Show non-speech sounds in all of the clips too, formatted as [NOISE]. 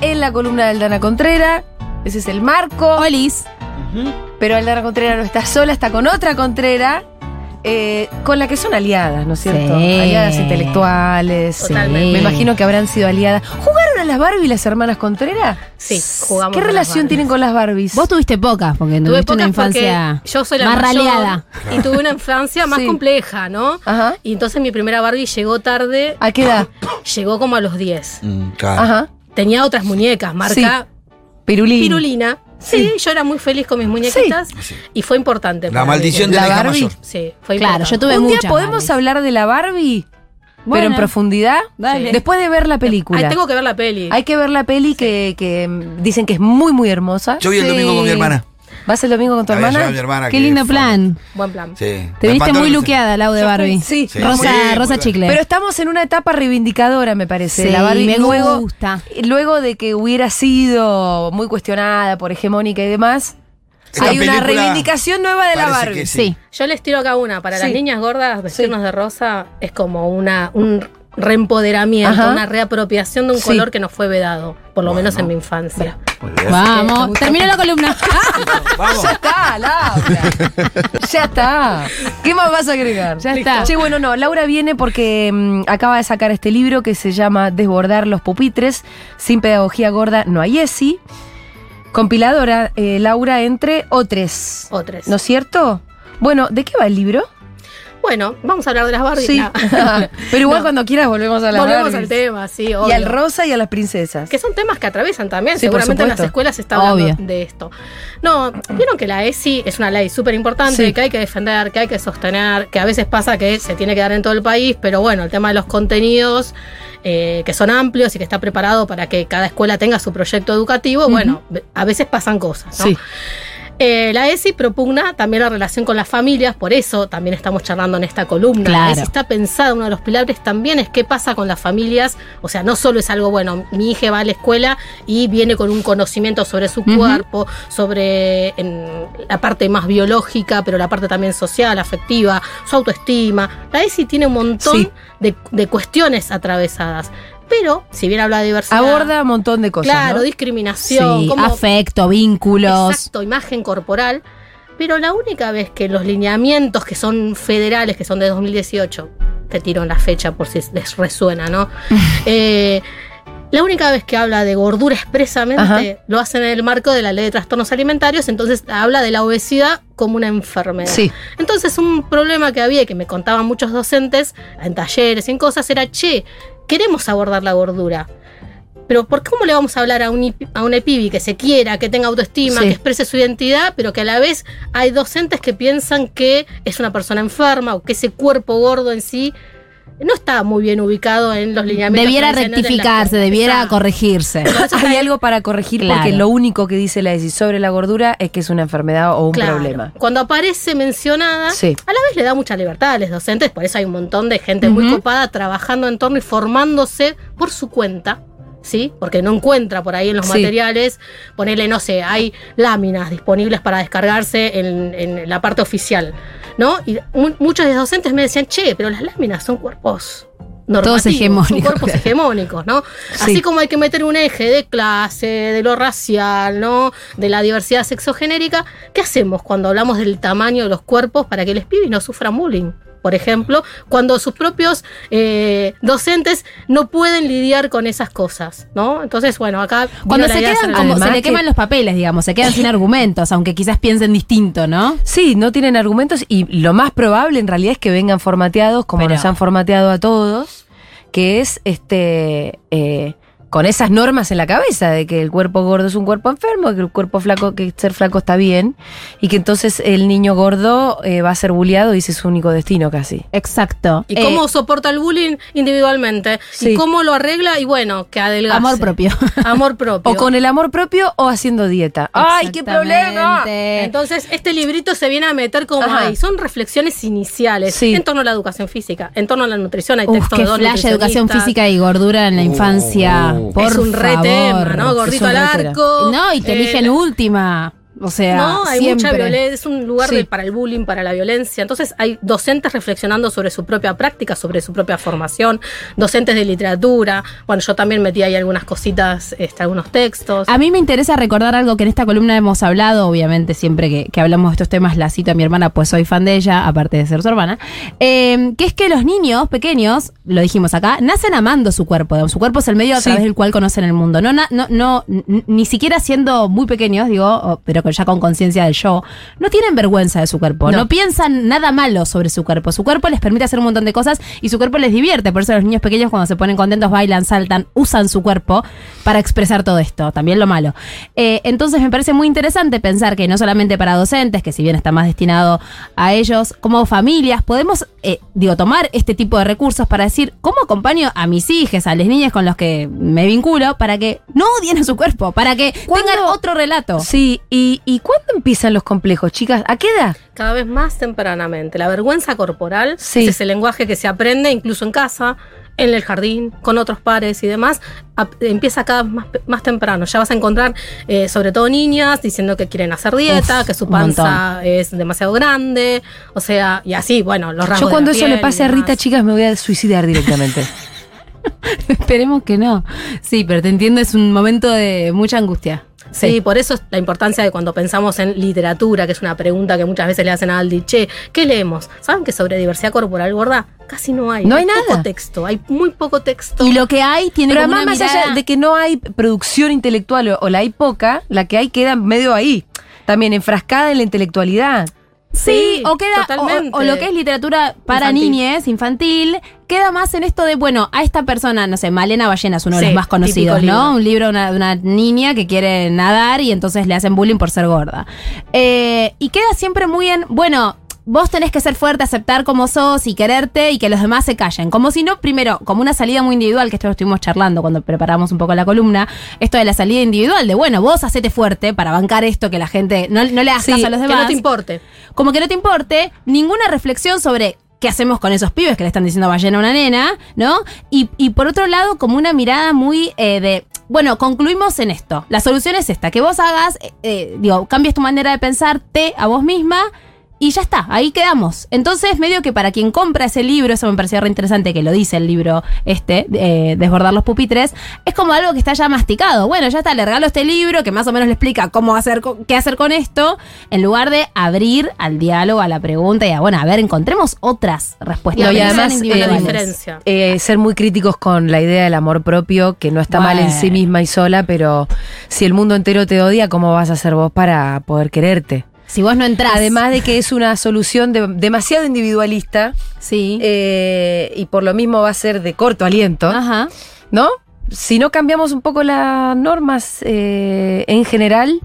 en la columna del Dana Contrera. Ese es el marco. Olis. Pero el Dana Contrera no está sola, está con otra Contrera. eh, con la que son aliadas, ¿no es cierto? Sí. Aliadas intelectuales. Totalmente. Me imagino que habrán sido aliadas. ¿Jugaron a las Barbie las hermanas Contreras? Sí, jugamos ¿Qué con relación Barbies. tienen con las Barbies? Vos tuviste pocas, porque Tuve tuviste una pocas porque infancia yo soy la más mayor raleada. y tuve una infancia más Sí. compleja, ¿no? Ajá. Y entonces mi primera Barbie llegó tarde, ¿A qué edad? llegó como a los 10. Mm, claro. Ajá. Tenía otras muñecas, marca Pirulín. Pirulina. Sí, yo era muy feliz con mis muñequitas Sí. y fue importante. La maldición mí. de la, La hija Barbie. mayor. Sí, fue Claro, importante. yo tuve Un día podemos Barbies. hablar de la Barbie, pero en profundidad. Dale. Después de ver la película. Ay, tengo que ver la peli. Hay que ver la peli que, que, dicen que es muy, muy hermosa. Yo vi el Sí. domingo con mi hermana. ¿Vas el domingo con tu La voy a hermana? a mi hermana. Qué lindo fue- plan. Buen plan. Sí. Te La viste muy luqueada, Lau de Barbie. Sí. Sí. Rosa, rosa chicle. Pero estamos en una etapa reivindicadora, me parece. Sí, la Barbie me luego, gusta. luego de que hubiera sido muy cuestionada por hegemónica y demás, Esta hay una reivindicación nueva de la Barbie. Sí. Yo les tiro acá una. Para Sí. las niñas gordas, vestirnos Sí. de rosa es como una, un reempoderamiento, Ajá. una reapropiación de un Sí. color que nos fue vedado, por lo Bueno. menos en mi infancia. Vamos, terminó la columna. [LAUGHS] Vamos. Ya está, Laura. ya está. ¿Qué más vas a agregar? Ya está. Che, bueno, no, Laura viene porque mm, acaba de sacar este libro que se llama Desbordar los pupitres. Sin pedagogía gorda no hay ESI. Compiladora, eh, Laura, entre otros. Otros. ¿No es cierto? Bueno, ¿de qué va el libro? Bueno, vamos a hablar de las Barbies. Sí. No. [LAUGHS] [LAUGHS] Pero igual No. cuando quieras volvemos a la Volvemos al tema, sí, Y obvio. al rosa y a las princesas. Que son temas que atraviesan también. Sí, Seguramente en las escuelas se está hablando Obvio. de esto. No, vieron que la ESI es una ley súper importante, Sí. que hay que defender, que hay que sostener, que a veces pasa que se tiene que dar en todo el país, pero bueno, el tema de los contenidos, eh, que son amplios y que está preparado para que cada escuela tenga su proyecto educativo, bueno, a veces pasan cosas. ¿no? Sí. Eh, la ESI propugna también la relación con las familias, por eso también estamos charlando en esta columna. Claro. La ESI está pensada, uno de los pilares también es qué pasa con las familias, o sea, no solo es algo, bueno, mi hija va a la escuela y viene con un conocimiento sobre su cuerpo, sobre en, la parte más biológica, pero la parte también social, afectiva, su autoestima. La ESI tiene un montón Sí. de, de cuestiones atravesadas, pero si bien habla de diversidad... Aborda un montón de cosas. Claro, ¿no? discriminación, Sí, afecto, vínculos. Exacto, imagen corporal. Pero la única vez que los lineamientos que son federales, que son de 2018, te tiro en la fecha por si les resuena, ¿no? [LAUGHS] Eh, la única vez que habla de gordura expresamente Ajá. lo hacen en el marco de la ley de trastornos alimentarios, entonces habla de la obesidad como una enfermedad. Sí. Entonces un problema que había y que me contaban muchos docentes en talleres y en cosas era, che, queremos abordar la gordura. Pero ¿por cómo le vamos a hablar a un, a una pibi que se quiera, que tenga autoestima, Sí. que exprese su identidad, pero que a la vez hay docentes que piensan que es una persona enferma o que ese cuerpo gordo en sí no está muy bien ubicado en los lineamientos. Debiera de rectificarse, debiera Exacto. corregirse. Hay algo para corregir Claro. porque lo único que dice la ESI sobre la gordura es que es una enfermedad o un Claro. problema. Cuando aparece mencionada, Sí. a la vez le da mucha libertad a los docentes, por eso hay un montón de gente muy copada trabajando en torno y formándose por su cuenta. ¿Sí? Porque no encuentra por ahí en los Sí. materiales, ponerle, no sé, hay láminas disponibles para descargarse en, en la parte oficial, ¿no? Y mu- muchos de los docentes me decían, che, pero las láminas son cuerpos son hegemónicos. cuerpos hegemónicos, ¿no? Sí. Así como hay que meter un eje de clase, de lo racial, ¿no? De la diversidad sexogenérica, ¿qué hacemos cuando hablamos del tamaño de los cuerpos para que los pibes no sufran bullying? Por ejemplo, cuando sus propios eh, docentes no pueden lidiar con esas cosas, ¿no? Entonces, bueno, acá Cuando se quedan, como se le que- queman los papeles, digamos, se quedan sin [LAUGHS] argumentos, aunque quizás piensen distinto, ¿no? Sí, no tienen argumentos y lo más probable en realidad es que vengan formateados como Pero- nos han formateado a todos, que es este eh, con esas normas en la cabeza de que el cuerpo gordo es un cuerpo enfermo, que el cuerpo flaco, que ser flaco está bien y que entonces el niño gordo eh, va a ser bulleado y ese es su único destino casi. Exacto. ¿Y Eh, cómo soporta el bullying individualmente? Sí. ¿Y cómo lo arregla? Y bueno, que adelgace. amor propio. [LAUGHS] Amor propio. O con el amor propio o haciendo dieta. ¡Ay, qué problema! Entonces, este librito se viene a meter como Ajá. ahí. Son reflexiones iniciales Sí. en torno a la educación física, en torno a la nutrición. Hay Uf, textos qué de dos flash, educación física y gordura en la Uh, infancia. uh. Por es un re favor. tema, ¿no? Gordito al arco. No, y te eh, eligen última. O sea, No, hay siempre. mucha violencia, es un lugar Sí. de- para el bullying, para la violencia. Entonces hay docentes reflexionando sobre su propia práctica, sobre su propia formación, docentes de literatura. Bueno, yo también metí ahí algunas cositas, este, algunos textos. A mí me interesa recordar algo que en esta columna hemos hablado, obviamente siempre que, que hablamos de estos temas la cito a mi hermana, pues soy fan de ella, aparte de ser su hermana, eh, que es que los niños pequeños, lo dijimos acá, nacen amando su cuerpo, su cuerpo es el medio a Sí. través del cual conocen el mundo, no, no, no ni siquiera siendo muy pequeños, digo, pero con- ya con conciencia del yo, no tienen vergüenza de su cuerpo, No. no. piensan nada malo sobre su cuerpo, su cuerpo les permite hacer un montón de cosas y su cuerpo les divierte, por eso los niños pequeños cuando se ponen contentos bailan, saltan, usan su cuerpo para expresar todo esto, también lo malo. Eh, entonces me parece muy interesante pensar que no solamente para docentes, que si bien está más destinado a ellos, como familias, podemos, eh, digo, tomar este tipo de recursos para decir, ¿cómo acompaño a mis hijas, a las niñas con los que me vinculo, para que no odien a su cuerpo, para que ¿Cuándo- tengan otro relato? Sí, ¿y, ¿y cuándo empiezan los complejos, chicas? ¿A qué edad? cada vez más tempranamente. La vergüenza corporal Sí. es ese lenguaje que se aprende incluso en casa, en el jardín, con otros pares y demás. empieza cada vez más, temprano. Ya vas a encontrar, eh, sobre todo niñas, diciendo que quieren hacer dieta, Uf, que su panza es demasiado grande. O sea, y así, bueno, los rasgos. Yo de cuando la eso le pase a Rita, chicas, me voy a suicidar directamente. [LAUGHS] Esperemos que no. Sí, pero te entiendo, es un momento de mucha angustia. Sí, por eso es la importancia de cuando pensamos en literatura, que es una pregunta que muchas veces le hacen a Aldi, che, ¿qué leemos? ¿Saben que sobre diversidad corporal gorda casi no hay? No hay poco nada. texto, hay muy poco texto. Y lo que hay tiene Pero como además, una más mirada- allá de que no hay producción intelectual o, o la hay poca, la que hay queda medio ahí. También enfrascada en la intelectualidad. Sí, Sí, o queda, o, o lo que es literatura para Infantil. niñes, infantil, queda más en esto de, bueno, a esta persona, no sé, Malena Ballena es uno de los más conocidos, ¿no? libro. Un libro de una, una niña que quiere nadar y entonces le hacen bullying por ser gorda. Eh, y queda siempre muy en, bueno, vos tenés que ser fuerte, aceptar como sos y quererte y que los demás se callen. Como si no, primero, como una salida muy individual, que esto lo estuvimos charlando cuando preparamos un poco la columna, esto de la salida individual, de bueno, vos hacete fuerte para bancar esto que la gente no, no le hagas Sí, caso a los que demás no te importe. como que no te importe ninguna reflexión sobre qué hacemos con esos pibes que le están diciendo ballena a una nena, ¿no? Y, y por otro lado, como una mirada muy eh, de, bueno, concluimos en esto. La solución es esta, que vos hagas, eh, eh, digo, cambies tu manera de pensarte a vos misma. Y ya está, ahí quedamos. Entonces, medio que para quien compra ese libro, eso me parecía re interesante que lo dice el libro este, eh, Desbordar los pupitres, es como algo que está ya masticado. Bueno, ya está, le regalo este libro que más o menos le explica cómo hacer, qué hacer con esto, en lugar de abrir al diálogo, a la pregunta y a, bueno, a ver, encontremos otras respuestas. No, y además, diferencia. Eh, ser muy críticos con la idea del amor propio, que no está mal en sí misma y sola, pero si el mundo entero te odia, ¿cómo vas a ser vos para poder quererte? Si vos no entras. Además de que es una solución de- demasiado individualista Sí. eh, y por lo mismo va a ser de corto aliento, Ajá. ¿no? Si no cambiamos un poco las normas eh, en general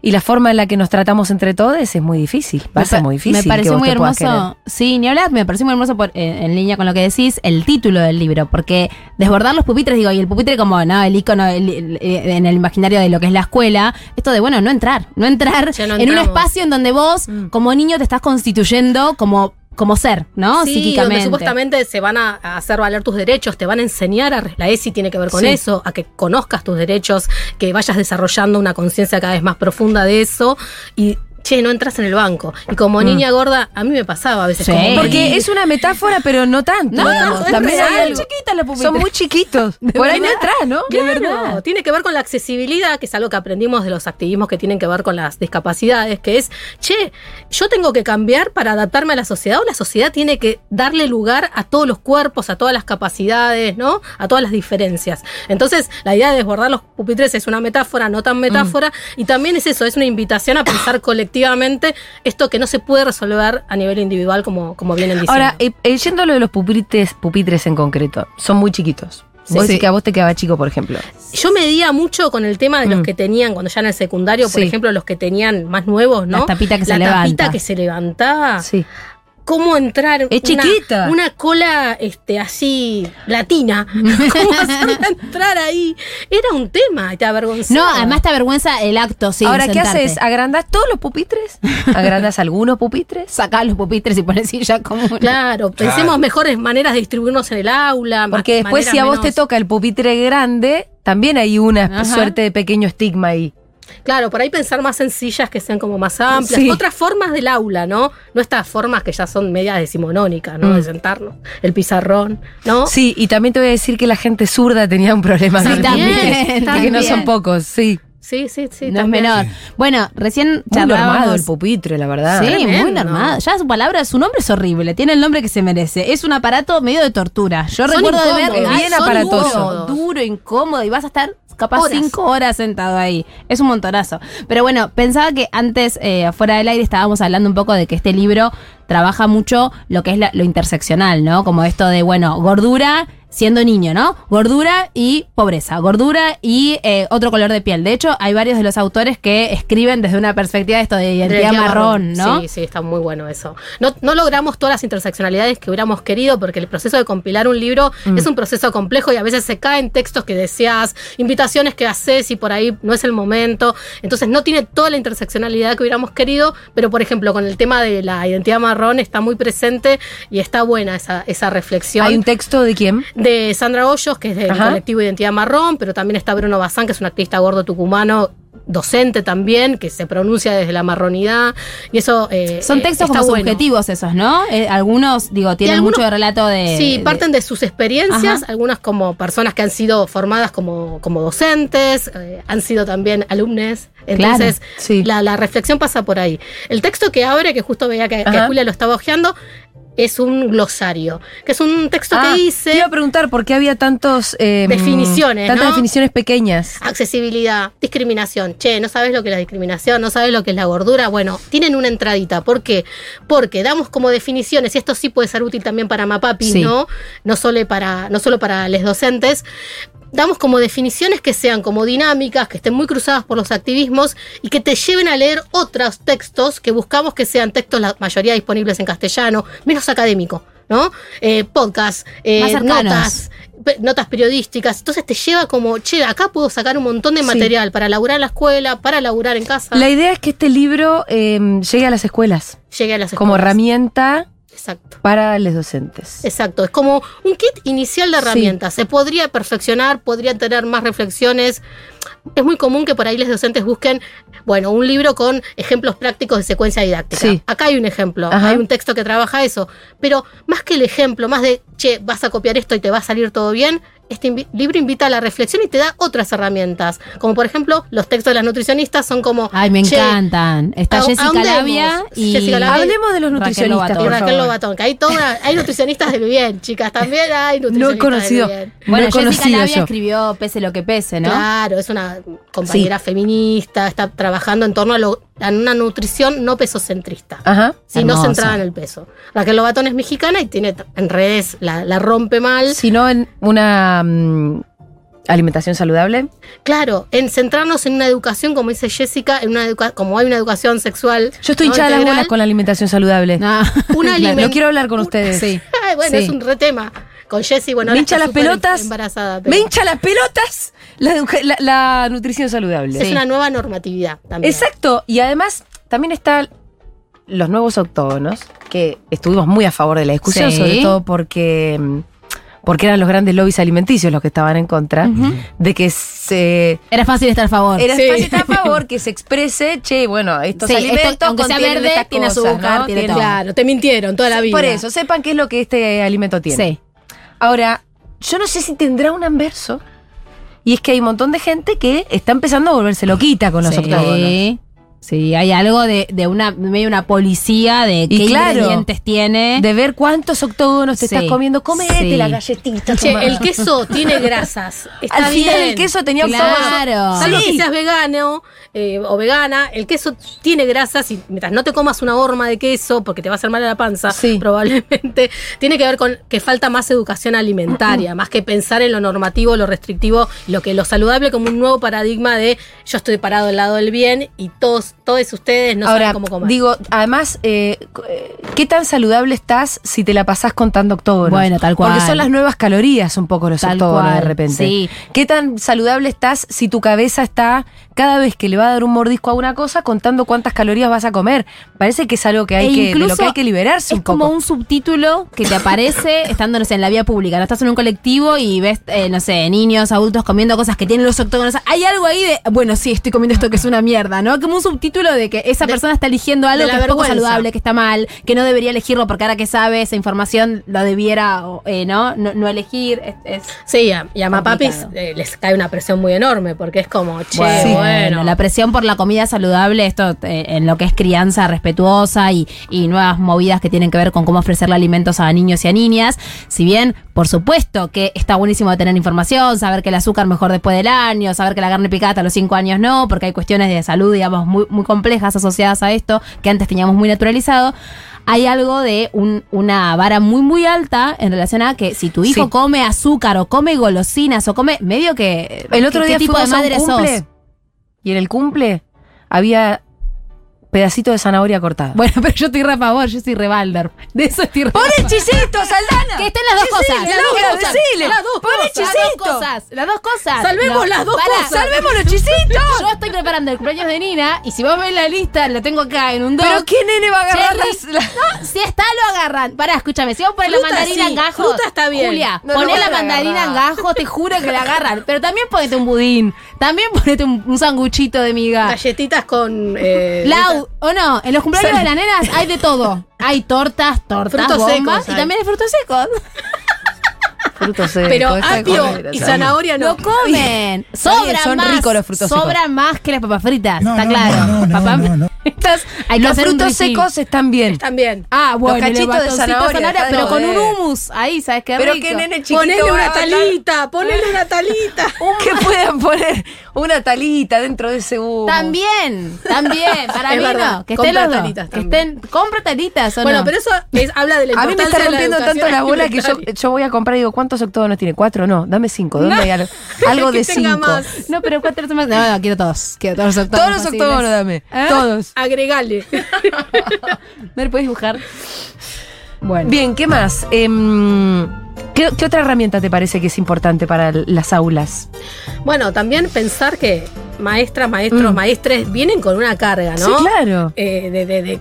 y la forma en la que nos tratamos entre todos, es muy difícil. Va a ser muy difícil. Me que pareció vos muy te hermoso. Sí, ni hablar, me pareció muy hermoso por- en, en línea con lo que decís, el título del libro, porque desbordar los pupitres, digo, y el pupitre como, no, el icono el- el- eh, en el imaginario de lo que es la escuela, esto de, bueno, no entrar, no entrar no en un espacio en donde vos, Mm. como niño, te estás constituyendo como, como ser, ¿no? Sí, Psíquicamente. donde supuestamente se van a, hacer valer tus derechos, te van a enseñar, a, la ESI tiene que ver con Sí. eso, a que conozcas tus derechos, que vayas desarrollando una conciencia cada vez más profunda de eso y, che, no entras en el banco. Y como niña gorda, a mí me pasaba a veces Sí. como... Porque es una metáfora, pero no tanto. No, es También hay algo- chiquitas los pupitres. Son muy chiquitos. Por ahí no entras, ¿no? Claro, verdad. tiene que ver con la accesibilidad, que es algo que aprendimos de los activismos que tienen que ver con las discapacidades, que es, che, yo tengo que cambiar para adaptarme a la sociedad o la sociedad tiene que darle lugar a todos los cuerpos, a todas las capacidades, ¿no? A todas las diferencias. Entonces, la idea de desbordar los pupitres es una metáfora, no tan metáfora, y también es eso, es una invitación a pensar colectivamente [COUGHS] esto que no se puede resolver a nivel individual como, como vienen diciendo. Ahora, eh, yendo a lo de los pupitres, pupitres en concreto, son muy chiquitos. Sí. Vos decís Sí. que a vos te quedaba chico, por ejemplo. Yo medía mucho con el tema de los Mm. que tenían cuando ya en el secundario, por Sí. ejemplo, los que tenían más nuevos, ¿no? La tapita que La se tapita levanta. que se levantaba. Sí. ¿Cómo entrar? Es una- chiquita. Una cola este, así latina. [LAUGHS] [LAUGHS] ¿Cómo hacerla entrar ahí? Era un tema, te avergonzaba. No, además te avergüenza el acto, sí. Ahora, ¿qué haces? ¿Agrandás todos los pupitres? ¿Agrandás algunos pupitres? Sacás los pupitres y pones silla común. Claro, pensemos mejores maneras de distribuirnos en el aula. Porque después, si a vos menos- te toca el pupitre grande, también hay una Ajá. suerte de pequeño estigma ahí. Claro, por ahí pensar más en sillas que sean como más amplias. Sí. Otras formas del aula, ¿no? No estas formas que ya son medias decimonónicas, ¿no? Mm. De sentarnos. El pizarrón, ¿no? Sí, y también te voy a decir que la gente zurda tenía un problema Sí, también, [LAUGHS] Que no son pocos, sí. Sí, sí, sí. no es menor. Bueno, recién Muy normado charlábamos. el pupitre, la verdad. Sí, Tremendo. muy normal. Ya su palabra, su nombre es horrible. Tiene el nombre que se merece. Es un aparato medio de tortura. Yo Son recuerdo de ver incómodos, bien son aparatoso. duro, duro, incómodo y vas a estar capaz Horas. cinco horas sentado ahí. Es un montonazo. Pero bueno, pensaba que antes, eh, fuera del aire, estábamos hablando un poco de que este libro trabaja mucho lo que es la- lo interseccional, ¿no? Como esto de, bueno, gordura siendo niño, ¿no? Gordura y pobreza, gordura y eh, otro color de piel. De hecho, hay varios de los autores que escriben desde una perspectiva de esto de identidad marrón, ¿no? Sí, sí, está muy bueno eso. No, no logramos todas las interseccionalidades que hubiéramos querido porque el proceso de compilar un libro Mm. es un proceso complejo y a veces se caen textos que deseas, invitaciones que haces y por ahí no es el momento. Entonces no tiene toda la interseccionalidad que hubiéramos querido, pero por ejemplo con el tema de la identidad marrón está muy presente y está buena esa, esa reflexión. ¿Hay un texto de quién? de Sandra Hoyos, que es del Ajá. colectivo Identidad Marrón, pero también está Bruno Bazán, que es un activista gordo tucumano, docente también, que se pronuncia desde la marronidad. Y eso. eh, Son textos como bueno. subjetivos esos, ¿no? Eh, algunos, digo, tienen algunos- mucho de relato de... Sí, de- parten de sus experiencias, Ajá. algunas como personas que han sido formadas como, como docentes, eh, han sido también alumnes. Entonces, Claro, sí. la, la reflexión pasa por ahí. El texto que abre, que justo veía que, que. Julia lo estaba hojeando, es un glosario, que es un texto Ah, que hice. Te iba a preguntar por qué había tantos eh, Definiciones, tantas ¿no? definiciones pequeñas. Accesibilidad, discriminación. Che, ¿no sabes lo que es la discriminación? ¿No sabes lo que es la gordura? Bueno, tienen una entradita. ¿Por qué? Porque damos como definiciones, y esto sí puede ser útil también para Mapapi, Sí. ¿no? No solo para, no solo para los docentes. Damos como definiciones que sean como dinámicas, que estén muy cruzadas por los activismos y que te lleven a leer otros textos que buscamos que sean textos, la mayoría disponibles en castellano, menos académico, ¿no? Eh, podcast, eh, notas, notas periodísticas. Entonces te lleva como, che, acá puedo sacar un montón de Sí. material para laburar en la escuela, para laburar en casa. La idea es que este libro eh, llegue a las escuelas Llegué a las como escuelas. herramienta Exacto. para los docentes. Exacto, es como un kit inicial de Sí. herramientas. Se podría perfeccionar, podría tener más reflexiones. Es muy común que por ahí los docentes busquen, bueno, un libro con ejemplos prácticos de secuencia didáctica. Sí. Acá hay un ejemplo, Ajá. hay un texto que trabaja eso. Pero más que el ejemplo, más de, che, vas a copiar esto y te va a salir todo bien, este invi- libro invita a la reflexión y te da otras herramientas. Como por ejemplo, los textos de las nutricionistas son como. Ay, me "Che, encantan. Está ¿a- Jessica? Labia y Jessica Labia. Hablemos de los Raquel nutricionistas, Lobato. Y Raquel. Lobatón, que hay toda, hay nutricionistas del bien, chicas, también hay [LAUGHS] No nutricionistas he conocido, del bien. no Bueno, he Jessica conocido Labia yo. escribió Pese lo que pese, ¿no? Claro, es una compañera feminista, está trabajando en torno a, lo- a una nutrición no pesocentrista, Ajá. sino Hermoso. centrada en el peso. Raquel Lobatón es mexicana y tiene en redes, la, la rompe mal. Sino en una mm, alimentación saludable. Claro, en centrarnos en una educación, como dice Jessica, en una educa- como hay una educación sexual. Yo estoy ¿no? hinchada de las bolas con la alimentación saludable. No. [LAUGHS] Una [LAUGHS] Claro, aliment- No quiero hablar con ustedes. [LAUGHS] Sí. Bueno, Sí. es un retema. Con Jessie, bueno, Me hincha las pelotas. Embarazada, pero Me hincha las pelotas la, educa- la- la nutrición saludable. es una nueva normatividad también. Exacto. Y además también están los nuevos octógonos, que estuvimos muy a favor de la discusión, Sí. sobre todo porque, mm, porque eran los grandes lobbies alimenticios los que estaban en contra, de que se... Era fácil estar a favor. Era Sí. fácil estar a favor [LAUGHS] que se exprese, che, bueno, estos Sí, alimentos esto, aunque sea verde, estas tiene cosas, azúcar, ¿no? tiene Tiene- todo. Claro, te mintieron toda la vida. Por eso, sepan qué es lo que este alimento tiene. Sí. Ahora, yo no sé si tendrá un anverso. Y es que hay un montón de gente que está empezando a volverse loquita con los sí. Sí, hay algo de, de una medio una policía de Y qué claro, ingredientes tiene. De ver cuántos octógonos te Sí, estás comiendo. Comete sí. la galletita. Che, el queso tiene grasas. [LAUGHS] Está Al final bien. el queso tenía Claro. octógonos. Salvo Sí. que seas vegano eh, o vegana, el queso tiene grasas y mientras no te comas una horma de queso porque te va a hacer mal a la panza, Sí. probablemente, [LAUGHS] tiene que ver con que falta más educación alimentaria, más que pensar en lo normativo, lo restrictivo, lo que lo saludable como un nuevo paradigma de yo estoy parado al lado del bien y todos, todos ustedes no Ahora, saben cómo comer. digo, además, eh, eh, ¿qué tan saludable estás si te la pasás contando octógonos? Bueno, tal cual. Porque son las nuevas calorías un poco los Tal octógonos de repente. sí. ¿Qué tan saludable estás si tu cabeza está cada vez que le va a dar un mordisco a una cosa contando cuántas calorías vas a comer. Parece que es algo que hay E que, de lo incluso que hay que liberarse Es un poco. como un subtítulo que te aparece [LAUGHS] estando, no sé, en la vía pública. No estás en un colectivo y ves, eh, no sé, niños, adultos comiendo cosas que tienen los octógonos. Hay algo ahí de, bueno, sí, estoy comiendo esto que es una mierda, ¿no? Como un subtítulo de que esa De- persona está eligiendo algo que es poco saludable, que está mal, que no debería elegirlo porque ahora que sabe esa información lo debiera, eh, ¿no? ¿no? no elegir. Es, es- Sí, a- y a Mapapis eh, les cae una presión muy enorme porque es como, che, Bueno, bueno. La presión por la comida saludable, esto eh, en lo que es crianza respetuosa y, y nuevas movidas que tienen que ver con cómo ofrecerle alimentos a niños y a niñas. Si bien, por supuesto, que está buenísimo tener información, saber que el azúcar mejor después del año, saber que la carne picada hasta los 5 años no, porque hay cuestiones de salud, digamos, muy, muy complejas asociadas a esto, que antes teníamos muy naturalizado. Hay algo de un- una vara muy, muy alta en relación a que si tu hijo Sí. come azúcar o come golosinas o come medio que. El otro ¿qué día tipo de a un madre sos? Y en el cumple había pedacito de zanahoria cortada. Bueno, pero yo estoy re a favor, yo soy re Baldor. De eso estoy re ¡Pon hechicito, Saldana! Que estén las dos Decile, cosas. las dos cosas. dos Decile, Las dos pon cosas. Las dos hechicito. cosas. Las dos cosas. Salvemos las dos cosas. ¡Salvemos los chisitos! Yo estoy preparando el cumpleaños de Nina y si vos ves la lista, lo tengo acá en un doc. ¿Pero qué nene va a agarrar las, las- No, si está, lo agarran. Pará, escúchame, si vamos a poner la mandarina sí, en gajo. fruta está bien. Julia, No, poné la mandarina en agarrar. gajo, te juro que la agarran. [LAUGHS] Pero también ponete un budín. También ponete un, un sanguchito de miga. Galletitas con. eh, o no, en los cumpleaños de las nenas hay de todo. [LAUGHS] Hay tortas, tortas, Frutos bombas secos y también hay frutos secos. frutos secos? Pero apio comer, y zanahoria no. Lo comen. Sobran son más. ricos los frutos secos. Sobran más que las papas fritas. No, está no, claro. no, no, Papá- no, no. Estas hay que Los hacer un frutos secos están bien. También. Ah, bueno, cachitos el de zanahoria, de pero con un hummus. Ahí, ¿sabes qué Pero rico? qué nene chiquito Ponele va una talita, ponele una talita. [LAUGHS] Que puedan poner una talita dentro de ese humo. También, también, [LAUGHS] para Es mí verdad, no. Que compra estén los dos. talitas Que también. estén, compra talitas o Bueno, no. pero eso es- habla de la [LAUGHS] A mí me importancia está de rompiendo educación tanto la bola que yo, alimentaria. yo voy a comprar y digo, ¿cuántos octógonos tiene? ¿Cuatro? No, dame cinco. ¿Dónde No. hay algo, algo Que de tenga cinco? más. No, pero cuatro son más. No, no, quiero todos. Quiero todos los octógonos. Todos los posibles. octógonos dame. ¿Eh? Todos. Agregale. [LAUGHS] ¿Me lo puedes dibujar? Bueno. Bien, ¿qué más? Em, ¿qué, qué otra herramienta te parece que es importante para las aulas? Bueno, también pensar que maestras, maestros, Mm. maestres vienen con una carga, ¿no? Sí, claro. Eh, de, de- de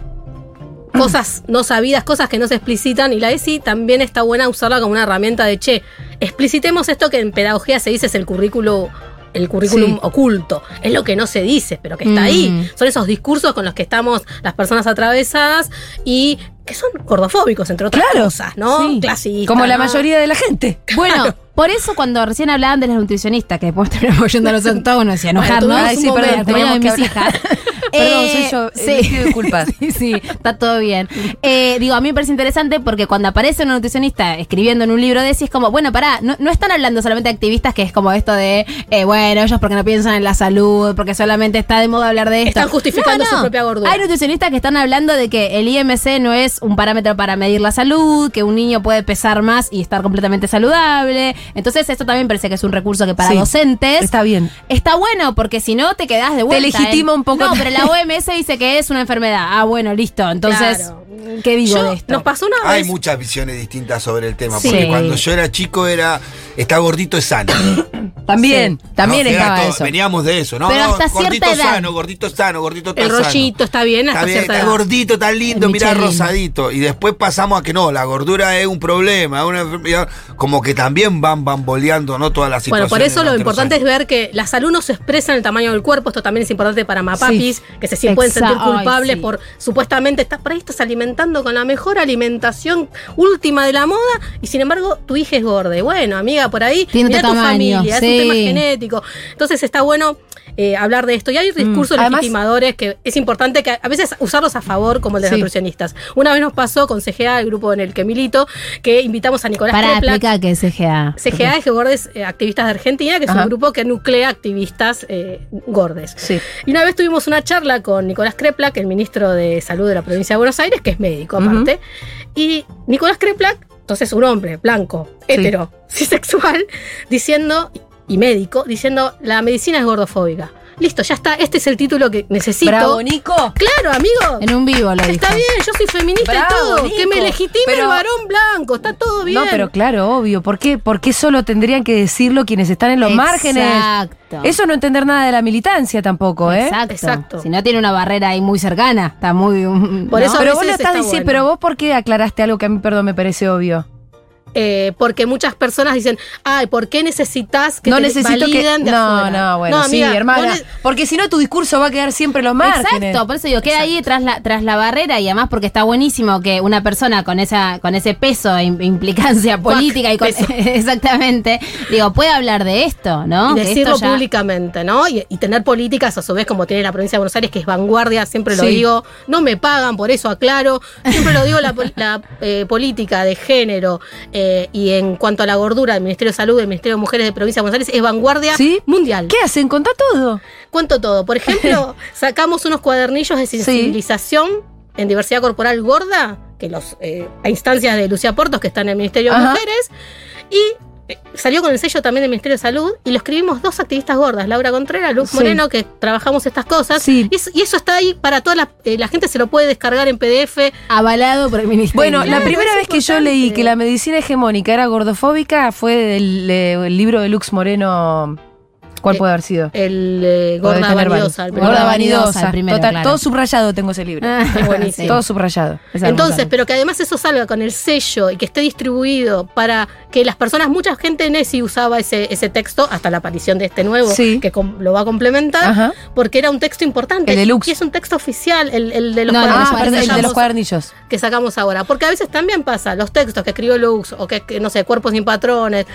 cosas no sabidas, cosas que no se explicitan y la ESI también está buena usarla como una herramienta de, che, explicitemos esto que en pedagogía se dice es el currículo el currículum Sí. oculto, es lo que no se dice, pero que está Mm. ahí. Son esos discursos con los que estamos las personas atravesadas y que son gordofóbicos, entre otras Claro. cosas, ¿no? Sí. Clasistas. Como la ¿no? mayoría de la gente. [LAUGHS] Bueno, por eso cuando recién hablaban de las nutricionistas, que después [LAUGHS] terminamos yendo a los octógonos y a enojarnos, Ay, un sí, perdón, momento. teníamos de mis hijas. [LAUGHS] Perdón, Eh, soy yo, eh, les pido disculpas. sí, sí, está todo bien. Eh, digo, a mí me parece interesante porque cuando aparece una nutricionista escribiendo en un libro de ese es como, bueno, pará, no, no están hablando solamente de activistas que es como esto de, eh, bueno, ellos porque no piensan en la salud, porque solamente está de moda hablar de esto. Están justificando su propia gordura. Hay nutricionistas que están hablando de que el IMC no es un parámetro para medir la salud, que un niño puede pesar más y estar completamente saludable. Entonces, esto también parece que es un recurso que para Sí, docentes Está bien. Está bueno porque si no te quedás de vuelta. legitima en- un poco No, pero la OMS dice que es una enfermedad. Ah, bueno, listo. Entonces, Claro. ¿qué digo Yo- de esto? Nos pasó una Hay vez. muchas visiones distintas sobre el tema. Sí. Porque cuando yo era chico era. Está gordito es sano. [COUGHS] También, también No, era estaba todo- eso. Veníamos de eso, ¿no? Pero no, hasta gordito cierta edad. sano, gordito sano, gordito El sano. rollito está bien hasta Está bien, cierta está edad. gordito, está lindo, mirá Michelin. Y después pasamos a que no, la gordura es un problema, una enfermedad. Como que también van bamboleando, ¿no? Todas las Bueno, situaciones. por eso lo importante es ver que la salud no se expresa en el tamaño del cuerpo. Esto también es importante para mapapis, que se pueden sentir culpables Ay, sí. por supuestamente estar por ahí estás alimentando con la mejor alimentación última de la moda y sin embargo tu hija es gorda. Y bueno, amiga, por ahí Tiene tu tamaño, familia, sí. es un tema genético. Entonces está bueno eh, hablar de esto. Y hay discursos Además- legitimadores que es importante que a veces usarlos a favor, como el de los Sí. nutricionistas. Una vez nos pasó con CGA, el grupo en el que milito, que invitamos a Nicolás Para explicar qué es CGA. CGA es que Gordes eh, Activistas de Argentina, que es Ajá. un grupo que nuclea activistas eh, gordes. Sí. Y una vez tuvimos una charla con Nicolás Kreplak, el ministro de Salud de la provincia de Buenos Aires, que es médico aparte. Y Nicolás Kreplak, entonces un hombre blanco, hetero, [LAUGHS] cisexual, diciendo, y médico, diciendo, la medicina es gordofóbica. listo, ya está, este es el título que necesito. Bravo, Nico. Claro, amigo. En un vivo lo dijo. Está bien, yo soy feminista Bravo, y todo. Nico. Que me legitime Pero- el varón blanco, está todo bien. No, pero claro, obvio. ¿Por qué, ¿Por qué solo tendrían que decirlo quienes están en los márgenes? Exacto. Eso no entender nada de la militancia tampoco, ¿eh? Exacto. Exacto. Si no tiene una barrera ahí muy cercana, está muy. Por ¿no? eso Pero vos lo estás está diciendo, bueno. pero vos por qué aclaraste algo que a mí, perdón, me parece obvio. Eh, porque muchas personas dicen, ay, ¿por qué necesitas que no te necesito que. validen de No, afuera? no, bueno, amiga, sí, hermana. Porque si no, tu discurso va a quedar siempre los márgenes. Exacto, por eso digo, queda ahí tras la, tras la barrera y además porque está buenísimo que una persona con esa con ese peso e im- implicancia política y con, [LAUGHS] exactamente, digo, puede hablar de esto, ¿no? y Que esto decirlo ya- públicamente, ¿no? Y, y tener políticas a su vez como tiene la provincia de Buenos Aires, que es vanguardia, siempre lo Sí. digo, no me pagan, por eso aclaro, siempre lo digo, la, eh, política de género eh, y en cuanto a la gordura del Ministerio de Salud, del Ministerio de Mujeres de Provincia de Buenos Aires, es vanguardia ¿Sí? mundial. ¿Qué hacen? Contá todo. Cuento todo. Por ejemplo, [LAUGHS] sacamos unos cuadernillos de sensibilización en diversidad corporal gorda, que los eh, a instancias de Lucía Portos, que está en el Ministerio de. Mujeres, y salió con el sello también del Ministerio de Salud, y lo escribimos dos activistas gordas, Laura Contreras, Luz Sí. Moreno, que trabajamos estas cosas. Sí. Y, eso, y eso está ahí para toda la, eh, la gente, se lo puede descargar en PDF. avalado por el ministerio. Bueno, la primera vez que yo leí que la medicina hegemónica era gordofóbica fue del eh, el libro de Lux Moreno. ¿Cuál Eh, puede haber sido? El eh, Gorda Vanidosa. el Gorda vanidosa, primero, Total, claro. Todo subrayado tengo ese libro. [LAUGHS] buenísimo. Todo subrayado. Entonces, pero que además eso salga con el sello y que esté distribuido para que las personas, mucha gente en ESI usaba ese, ese texto hasta la aparición de este nuevo, Sí. que lo va a complementar, Ajá. porque era un texto importante. El deluxe. Y es un texto oficial, el, el de los No, cuadernillos Ah, que el de los cuadernillos. que sacamos ahora. Porque a veces también pasa, los textos que escribió Lux o que, que, no sé, cuerpos sin patrones.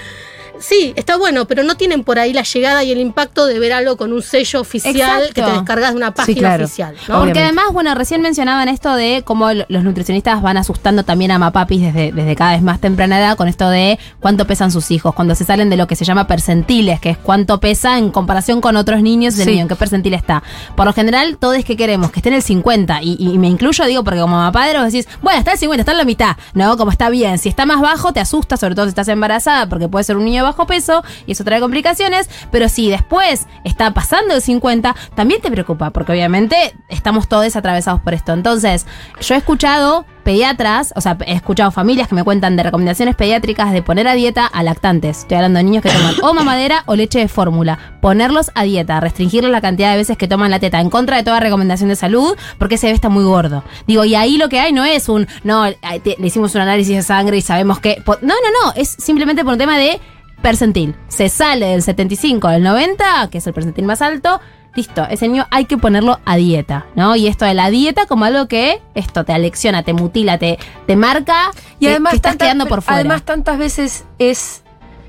Sí, está bueno, pero no tienen por ahí la llegada y el impacto de ver algo con un sello oficial Exacto. que te descargas de una página claro. oficial. ¿no? Porque además, bueno, recién mencionaban esto de cómo los nutricionistas van asustando también a mapapis desde, desde cada vez más temprana edad con esto de cuánto pesan sus hijos, cuando se salen de lo que se llama percentiles, que es cuánto pesa en comparación con otros niños del Sí. niño, en qué percentil está. Por lo general, todo es que queremos, que esté en el 50, y, y me incluyo, digo, porque como mapadre vos decís, bueno, está en el 50, está en la mitad, ¿no? Como está bien. Si está más bajo, te asusta, sobre todo si estás embarazada, porque puede ser un niño bajo peso, y eso trae complicaciones, pero si después está pasando el 50, también te preocupa, porque obviamente estamos todos atravesados por esto. Entonces, yo he escuchado pediatras, o sea, he escuchado familias que me cuentan de recomendaciones pediátricas de poner a dieta a lactantes. Estoy hablando de niños que toman o mamadera o leche de fórmula. Ponerlos a dieta, restringirles la cantidad de veces que toman la teta en contra de toda recomendación de salud, porque ese bebé está muy gordo. Digo, y ahí lo que hay no es un, no, te- le hicimos un análisis de sangre y sabemos que... No, no, no, es simplemente por un tema de percentil. Se sale del 75 al 90, que es el percentil más alto. Listo, ese niño hay que ponerlo a dieta, ¿no? Y esto de la dieta como algo que esto te alecciona, te mutila, te, te marca Y que- además, que estás quedando por fuera. además tantas veces es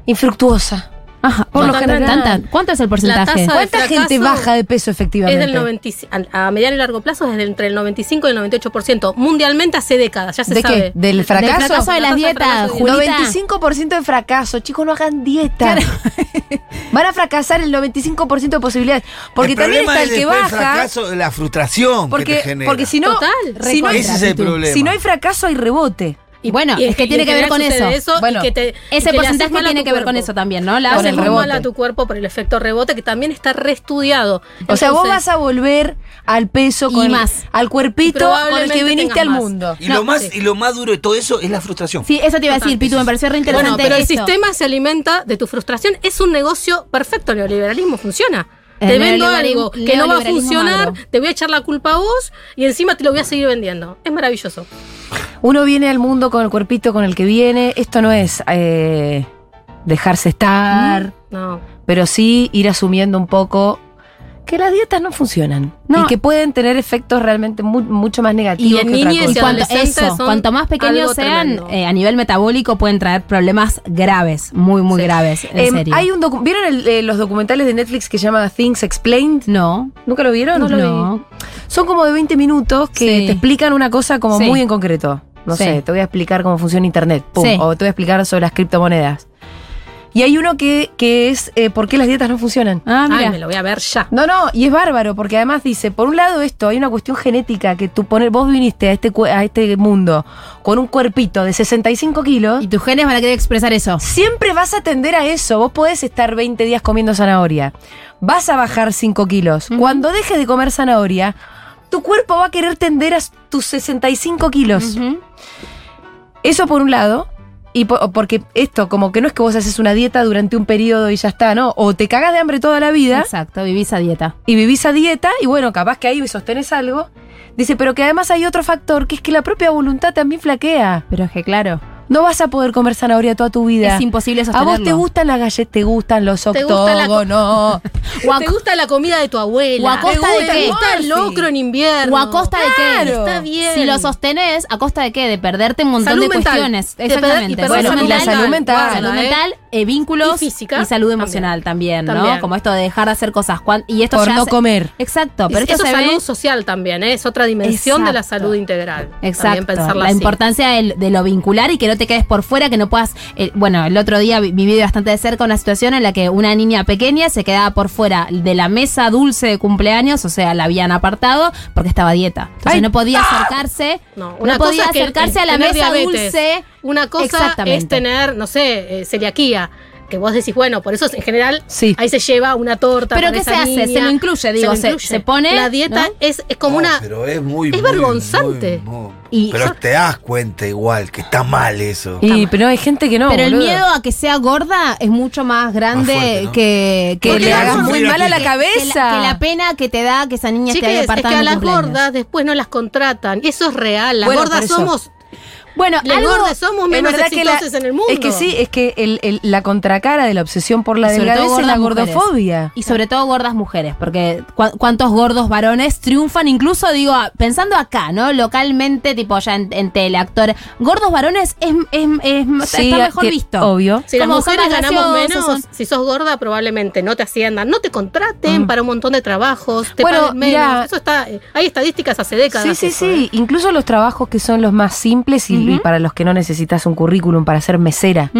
infructuosa. Ajá, por lo ¿cuánta- general- ¿Cuánto es el porcentaje? ¿Cuánta gente baja de peso Es efectivamente? del 95, a a mediano y largo plazo es entre el 95 y el 98%. Mundialmente hace décadas, ya se ¿De sabe. qué? ¿Del fracaso? Del fracaso de las dietas, Julita. 95% de fracaso. Chicos, no hagan dieta. [LAUGHS] Van a fracasar el 95% de posibilidades. Porque el también está el es que baja. fracaso, la frustración que Porque, te genera. porque si no, Total, si no, recontra, Ese es el problema. si no hay fracaso, hay rebote. Y bueno, Y es que y tiene en que ver con eso. Bueno, y que te- y Ese porcentaje tiene que ver con eso también, ¿no? La Con el rebote. mal a tu cuerpo por el efecto rebote, que también está reestudiado. O sea, vos vas a volver al peso Y con más. al Y cuerpito con el que viniste al mundo. Y, No, lo más, sí. y lo más duro de todo eso es la frustración. Sí, eso te iba a decir, Pitu, me pareció re Bueno, pero el sistema se alimenta de tu frustración. Es un negocio perfecto. El neoliberalismo funciona. Te vendo algo que no va a funcionar, magro. te voy a echar la culpa a vos y encima te lo voy a seguir vendiendo. Es maravilloso. Uno viene al mundo con el cuerpito con el que viene. Esto no es eh, dejarse estar, No. pero sí ir asumiendo un poco que las dietas no funcionan No. y que pueden tener efectos realmente mu- mucho más negativos Y en que otra niñez cosa. Y cuanto, eso, cuanto más pequeños sean, eh, a nivel metabólico pueden traer problemas graves, muy, muy Sí. graves, en Em, serio. hay un docu- ¿Vieron el- eh, los documentales de Netflix que se llama Things Explained? No, ¿Nunca lo vieron? no, no. Son como de 20 minutos que Sí. te explican una cosa como Sí. muy en concreto. No Sí. sé, te voy a explicar cómo funciona Internet. pum, Sí. O te voy a explicar sobre las criptomonedas. Y hay uno que, que es eh, ¿Por qué las dietas no funcionan? Ah, Ay, mira. me lo voy a ver ya. No, no, y es bárbaro, porque además dice, por un lado esto, hay una cuestión genética que tú pones, vos viniste a este, a este mundo con un cuerpito de 65 kilos, Y tus genes van a querer expresar eso. siempre vas a tender a eso. Vos podés estar 20 días comiendo zanahoria, vas a bajar 5 kilos. Cuando dejes de comer zanahoria, tu cuerpo va a querer tender a tus 65 kilos. Ujú. Eso por un lado. Y po- porque esto, como que no es que vos haces una dieta durante un periodo y ya está, ¿no? O te cagas de hambre toda la vida Exacto, vivís a dieta. y vivís a dieta y bueno, capaz que ahí sostenés algo. Dice, pero que además hay otro factor, que es que la propia voluntad también flaquea. Pero es que claro, No vas a poder comer zanahoria toda tu vida. es imposible a sostenerlo. vos te gustan las galletas, te gustan los Te gusta la octógonos. [LAUGHS] [LAUGHS] A- ¿Te gusta la comida de tu abuela? ¿O a costa ¿Te de qué? ¿Te gusta el locro en invierno? ¿O a costa de qué? Está bien. Si lo sostenés, ¿a costa de qué? De perderte un montón Salud de mental. cuestiones. Y Exactamente. perder Bueno, salud y la mental. salud mental. Salud ¿eh? mental, eh, vínculos Y física y salud emocional también, ¿no? También. Como esto de dejar de hacer cosas. Cuan- Y esto Por ya no se- comer. Exacto, pero Y esto eso se es salud ve... social también, ¿eh? es otra dimensión de la salud integral. Exacto, la así. importancia de, lo vincular y que no te quedes por fuera, que no puedas... eh, bueno, el otro día vi- viví bastante de cerca una situación en la que una niña pequeña se quedaba por fuera de la mesa dulce de cumpleaños, o sea, la habían apartado porque estaba a dieta. Entonces Ay. no podía acercarse, No, no, una cosa podía es acercarse es a la mesa diabetes. dulce. Una cosa es tener, no sé, eh, celiaquía. Que vos decís, bueno, por eso en general Sí. ahí se lleva una torta. Pero ¿qué esa se hace? niña. Se lo incluye, digo, se- incluye. se pone, La dieta ¿no? es, es como No, una. Pero es muy. es muy, vergonzante. muy, muy- Y- pero te das cuenta igual que está mal eso. Y, pero hay gente que no. pero el miedo a que sea gorda es mucho más grande Más fuerte, ¿no? que, Que le hagas muy mal a la cabeza. Que la, que la pena que te da que esa niña esté ahí Chiques, es que apartada a las cumpleaños. gordas después no las contratan. Eso es real. Las Bueno, gordas somos. Bueno, Las algo, gordas somos Es menos verdad que la- exitosas en el mundo. Es que sí, es que el- el- la contracara de la obsesión por la delgadez todo es la gordas mujeres. gordofobia. Y sobre todo gordas mujeres, porque cu- cuántos gordos varones triunfan, incluso digo, pensando acá, ¿no? Localmente, tipo ya en, en tele. Gordos varones es, es, es- Sí, está mejor que- visto. Obvio. Si las Como mujeres ganamos graciosos, menos, son- si sos gorda probablemente no te asciendan, no te contraten Mm. para un montón de trabajos, te Bueno, paguen menos. mirá. eso está, eh, hay estadísticas hace décadas. Sí, sí, eso, sí. ¿eh? Incluso los trabajos que son los más simples y, y para los que no necesitas un currículum para ser mesera.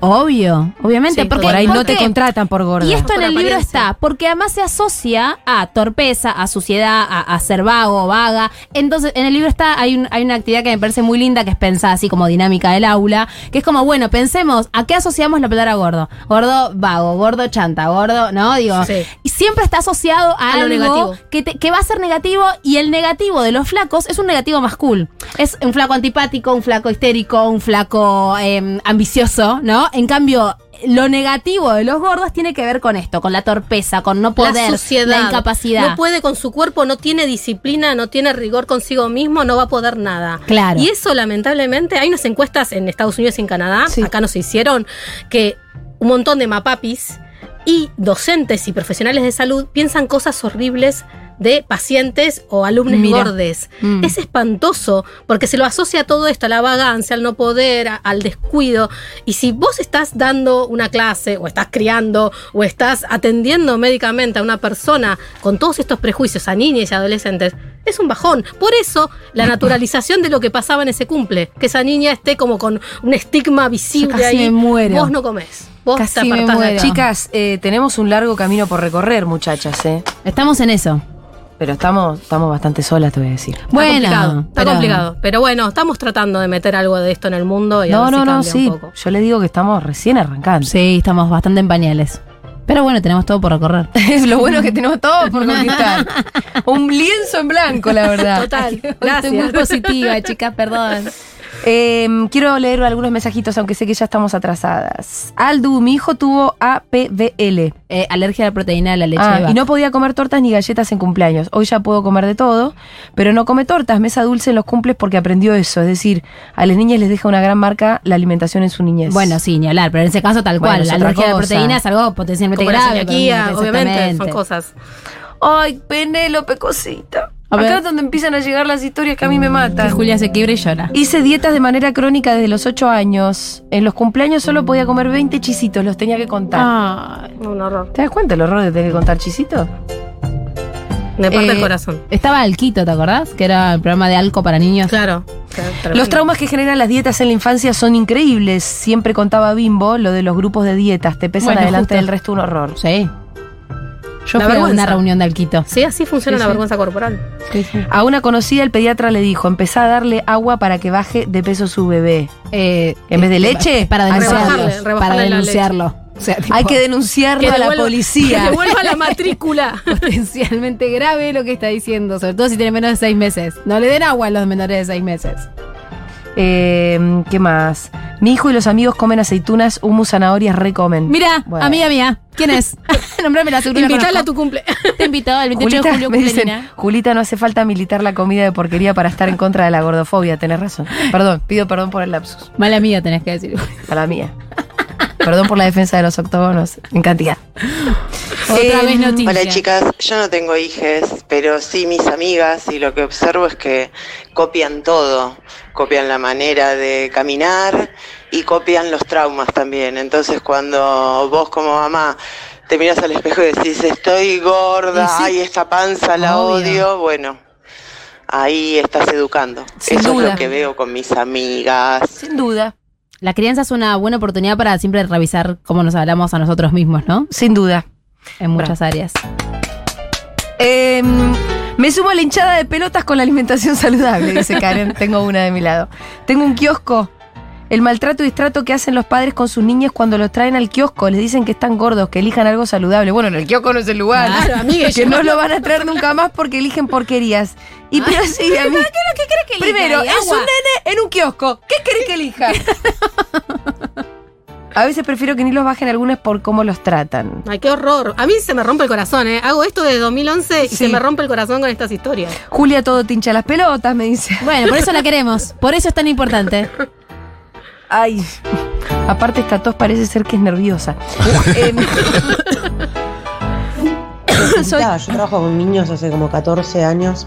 Obvio, obviamente. Sí, porque, Por ahí no ¿por te contratan por gorda. Y esto en el libro está, porque además se asocia a torpeza, a suciedad, a, a ser vago, vaga. Entonces, en el libro está, hay, un- hay una actividad que me parece muy linda, que es pensada así como dinámica del aula, que es como, bueno, pensemos, ¿a qué asociamos la palabra gordo? Gordo vago, gordo chanta, gordo, ¿no? Digo, Sí. y siempre está asociado a, A lo algo negativo. Que, te- que va a ser negativo, y el negativo de los flacos es un negativo más cool. Es un flaco antipático, un flaco histérico, un flaco eh, ambicioso, ¿no? En cambio, lo negativo de los gordos tiene que ver con esto, con la torpeza, con no poder, la suciedad, la incapacidad. No puede con su cuerpo, no tiene disciplina, no tiene rigor consigo mismo, no va a poder nada. Claro. Y eso, lamentablemente, hay unas encuestas en Estados Unidos y en Canadá, Sí. acá no se hicieron, que un montón de mapapis y docentes y profesionales de salud piensan cosas horribles de pacientes o alumnos Mira. gordes. Mm. Es espantoso porque se lo asocia todo esto a la vagancia, al no poder, a- al descuido. Y si vos estás dando una clase o estás criando o estás atendiendo médicamente a una persona con todos estos prejuicios a niñas y adolescentes, es un bajón. Por eso la naturalización de lo que pasaba en ese cumple, que esa niña esté como con un estigma visible casi ahí. me muero. Vos no comés. Vos Casi te me muero. Chicas, eh, tenemos un largo camino por recorrer, muchachas, ¿eh? Estamos en eso. Pero estamos, estamos bastante solas, te voy a decir. Está bueno, complicado, está pero- complicado. Pero bueno, estamos tratando de meter algo de esto en el mundo y a No, ver si no, no, cambia sí. un poco. Yo le digo que estamos recién arrancando. Sí, estamos bastante en pañales. Pero bueno, tenemos todo por recorrer. [LAUGHS] Es lo bueno que tenemos todo por [LAUGHS] conquistar. Un lienzo en blanco, la verdad. Total. [LAUGHS] Estoy muy Gracias. positiva, chicas, perdón. Eh, quiero leer algunos mensajitos, aunque sé que ya estamos atrasadas. Aldu, mi hijo tuvo APVL. Eh, alergia a la proteína de la leche Ah, de y no podía comer tortas ni galletas en cumpleaños. Hoy ya puedo comer de todo, pero no come tortas, mesa dulce en los cumples porque aprendió eso. Es decir, a las niñas les deja una gran marca la alimentación en su niñez. Bueno, sí, ni hablar, pero en ese caso tal Bueno, cual. La alergia a la proteína es algo potencialmente Como la grave. pero- obviamente, son cosas. Ay, Penélope, cosita. A Acá ver. es donde empiezan a llegar las historias que a mí me Que matan. Julia se quiebra y llora. Hice dietas de manera crónica desde los 8 años. En los cumpleaños solo podía comer 20 chisitos, los tenía que contar. Ay. Un horror. ¿Te das cuenta el horror de tener que contar chisitos? Me parte Eh, el corazón. Estaba Alquito, ¿te acordás? Que era el programa de Alco para niños. Claro. claro, Los traumas que generan las dietas en la infancia son increíbles. Siempre contaba Bimbo lo de los grupos de dietas. Te pesan Bueno, adelante justo. del resto un horror. Sí. Yo La fui a una reunión de Alquito. Sí, así funciona Sí, la sí. vergüenza corporal. A una conocida el pediatra le dijo, empezá a darle agua para que baje de peso su bebé. Eh, ¿En vez de leche? Para denunciarlo. Para denunciarlo. O sea, tipo, Hay que denunciarlo a la devuelva- [LAUGHS] Que policía. devuelva la matrícula. [LAUGHS] potencialmente grave lo que está diciendo, sobre todo si tiene menos de seis meses. No le den agua a los menores de seis meses. Eh, ¿Qué más? Mi hijo y los amigos comen aceitunas, humus, zanahorias, recomen. Mira, Bueno. amiga mía, ¿quién es? [LAUGHS] Nombrame la seguro. Invitala a tu cumple. Te invitó el 28 Julita, de julio me dicen, cumpleaños. Julita, no hace falta militar la comida de porquería para estar en contra de la gordofobia. Tenés razón. Perdón, pido perdón por el lapsus. Mala mía tenés que decir. A la mía. Perdón por la defensa de los octógonos en cantidad. Otra Eh, vez noticia. Hola chicas, yo no tengo hijes, pero sí mis amigas y lo que observo es que copian todo, copian la manera de caminar y copian los traumas también. Entonces cuando vos como mamá te miras al espejo y decís estoy gorda, sí. ay esta panza la Obvio. odio, bueno, ahí estás educando. Sin Eso duda. es lo que veo con mis amigas. Sin duda, La crianza es una buena oportunidad para siempre revisar cómo nos hablamos a nosotros mismos, ¿no? sin duda. En muchas áreas. Eh, me sumo a la hinchada de pelotas con la alimentación [LAUGHS] saludable, dice Karen. Tengo una de mi lado. Tengo un kiosco. El maltrato y distrato que hacen los padres con sus niñas cuando los traen al kiosco. Les dicen que están gordos, que elijan algo saludable. Bueno, en el kiosco no es el lugar. Claro, [LAUGHS] amiga, que no lo van a traer nunca más porque eligen porquerías. Y pero sí, a mí. ¿Qué crees que Primero, es un nene en un kiosco. ¿Qué querés que elija? [LAUGHS] A veces prefiero que ni los bajen algunas por cómo los tratan. Ay, qué horror. A mí se me rompe el corazón, ¿eh? Hago esto desde 2011 y Sí. se me rompe el corazón con estas historias. Julia todo te hincha las pelotas, me dice. Bueno, por eso la queremos. Por eso es tan importante. Ay, aparte esta tos parece ser que es nerviosa. [LAUGHS] Em, [COUGHS] soy- Yo trabajo con niños hace como 14 años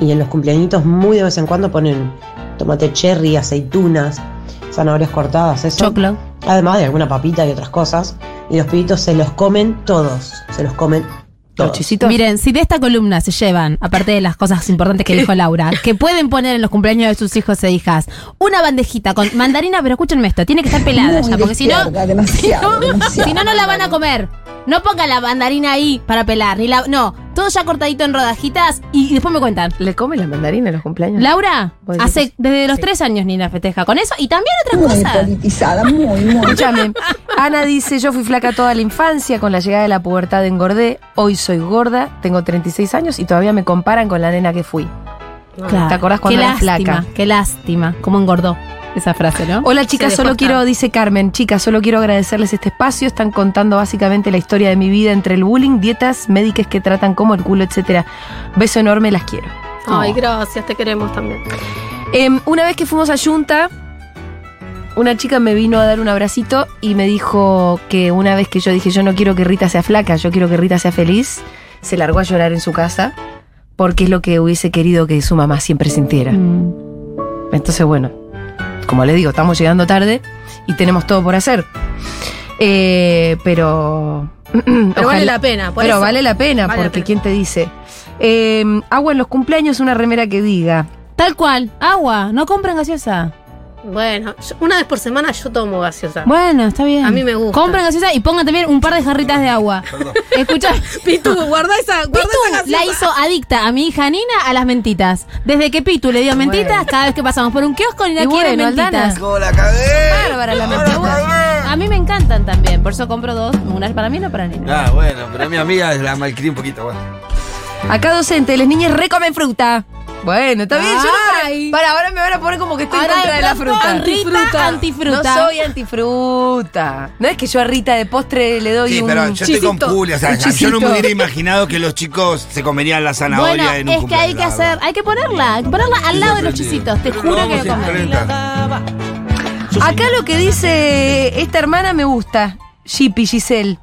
y en los cumpleañitos muy de vez en cuando ponen tomate cherry, aceitunas, zanahorias cortadas, eso. Choclo. Además de alguna papita y otras cosas. Y los pibitos se los comen todos. Se los comen todos. Miren, si de esta columna se llevan, aparte de las cosas importantes que dijo Laura, [LAUGHS] que pueden poner en los cumpleaños de sus hijos e hijas, una bandejita con mandarina, pero escúchenme esto, tiene que estar pelada ya, porque si no, si no, [LAUGHS] si no, no la van a comer. No ponga la mandarina ahí para pelar, ni la, no, todo ya cortadito en rodajitas y, y después me cuentan. ¿Le come la mandarina en los cumpleaños? Laura, hace desde los tres años ni la festeja con eso y también otras cosas. Escúchame. Ana dice, yo fui flaca toda la infancia, con la llegada de la pubertad engordé, hoy soy gorda, tengo 36 años y todavía me comparan con la nena que fui. Claro. ¿Te acordás cuando qué eras lástima, flaca? Qué lástima, cómo engordó esa frase, ¿no? Hola chicas, solo quiero, dice Carmen, chicas, solo quiero agradecerles este espacio. Están contando básicamente la historia de mi vida entre el bullying, dietas, médicas que tratan como el culo, etcétera. Beso enorme, las quiero. Ay, gracias, te queremos también. Em, una vez que fuimos a Junta, una chica me vino a dar un abracito y me dijo que una vez que yo dije, yo no quiero que Rita sea flaca, yo quiero que Rita sea feliz, se largó a llorar en su casa porque es lo que hubiese querido que su mamá siempre sintiera. Mm. Entonces, bueno, como le digo, estamos llegando tarde y tenemos todo por hacer. Eh, pero. [CLEARS THROAT] Pero vale la pena, por pero eso. vale la pena, Vale la porque pena. ¿quién te dice? Eh, agua en los cumpleaños, una remera que diga. Tal cual, agua, no compren gaseosa. Bueno, yo- una vez por semana yo tomo gaseosa. Bueno, está bien. A mí me gusta. Compren gaseosa y pongan también un par de jarritas de agua. [LAUGHS] Escucha, Pitu, guarda esa, guarda esa Pitu gaseosa. la hizo adicta a mi hija Nina a las mentitas. Desde que Pitu le dio mentitas, cada vez que pasamos por un kiosco Nina Y quiere bueno, mentitas. Aldana. ¡No la cagué! Bárbara la ¡No mentira. A mí me encantan también, por eso compro dos, una es para mí y una para Nina. Ah, bueno, pero mi amiga la malcrié un poquito, bueno. Acá docente, las niñas recomen fruta. Bueno, está bien, yo no para, para, ahora me van a poner como que estoy en Ahora contra de de la fruta. Rita antifruta. No soy antifruta. No es que yo a Rita de postre le doy Sí, un pero yo estoy con chisito, Julia. O sea, un yo no me chisito. hubiera imaginado que los chicos se comerían la zanahoria Bueno, en un es que hay que hacer, hay que ponerla, hay que ponerla al lado de los chisitos, te juro que comer. enfrentar. Acá lo que dice esta hermana me gusta. Shippy, Giselle.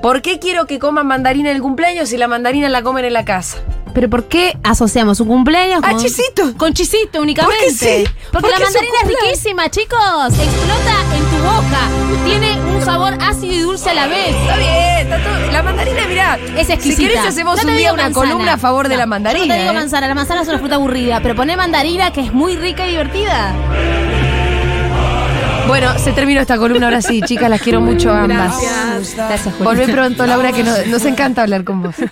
¿Por qué quiero que coman mandarina en el cumpleaños si la mandarina la comen en la casa? Pero ¿por qué asociamos un cumpleaños Ah, con chisito. Con chisito únicamente. ¿Por qué sí? Porque ¿Por la mandarina es riquísima, chicos. Explota en tu boca. Tiene un sabor ácido y dulce a la vez. Está bien, está todo- La mandarina, mirá. Es exquisita. Si querés hacemos No un día una manzana. columna a favor de la yo mandarina. No te digo ¿eh? manzana, la manzana es una fruta aburrida, pero poné mandarina que es muy rica y divertida. Bueno, se terminó esta columna ahora sí, [LAUGHS] chicas, las quiero mucho a ambas. Gracias. Gracias. Volvé pronto, Laura, que nos, nos encanta hablar con vos. [LAUGHS]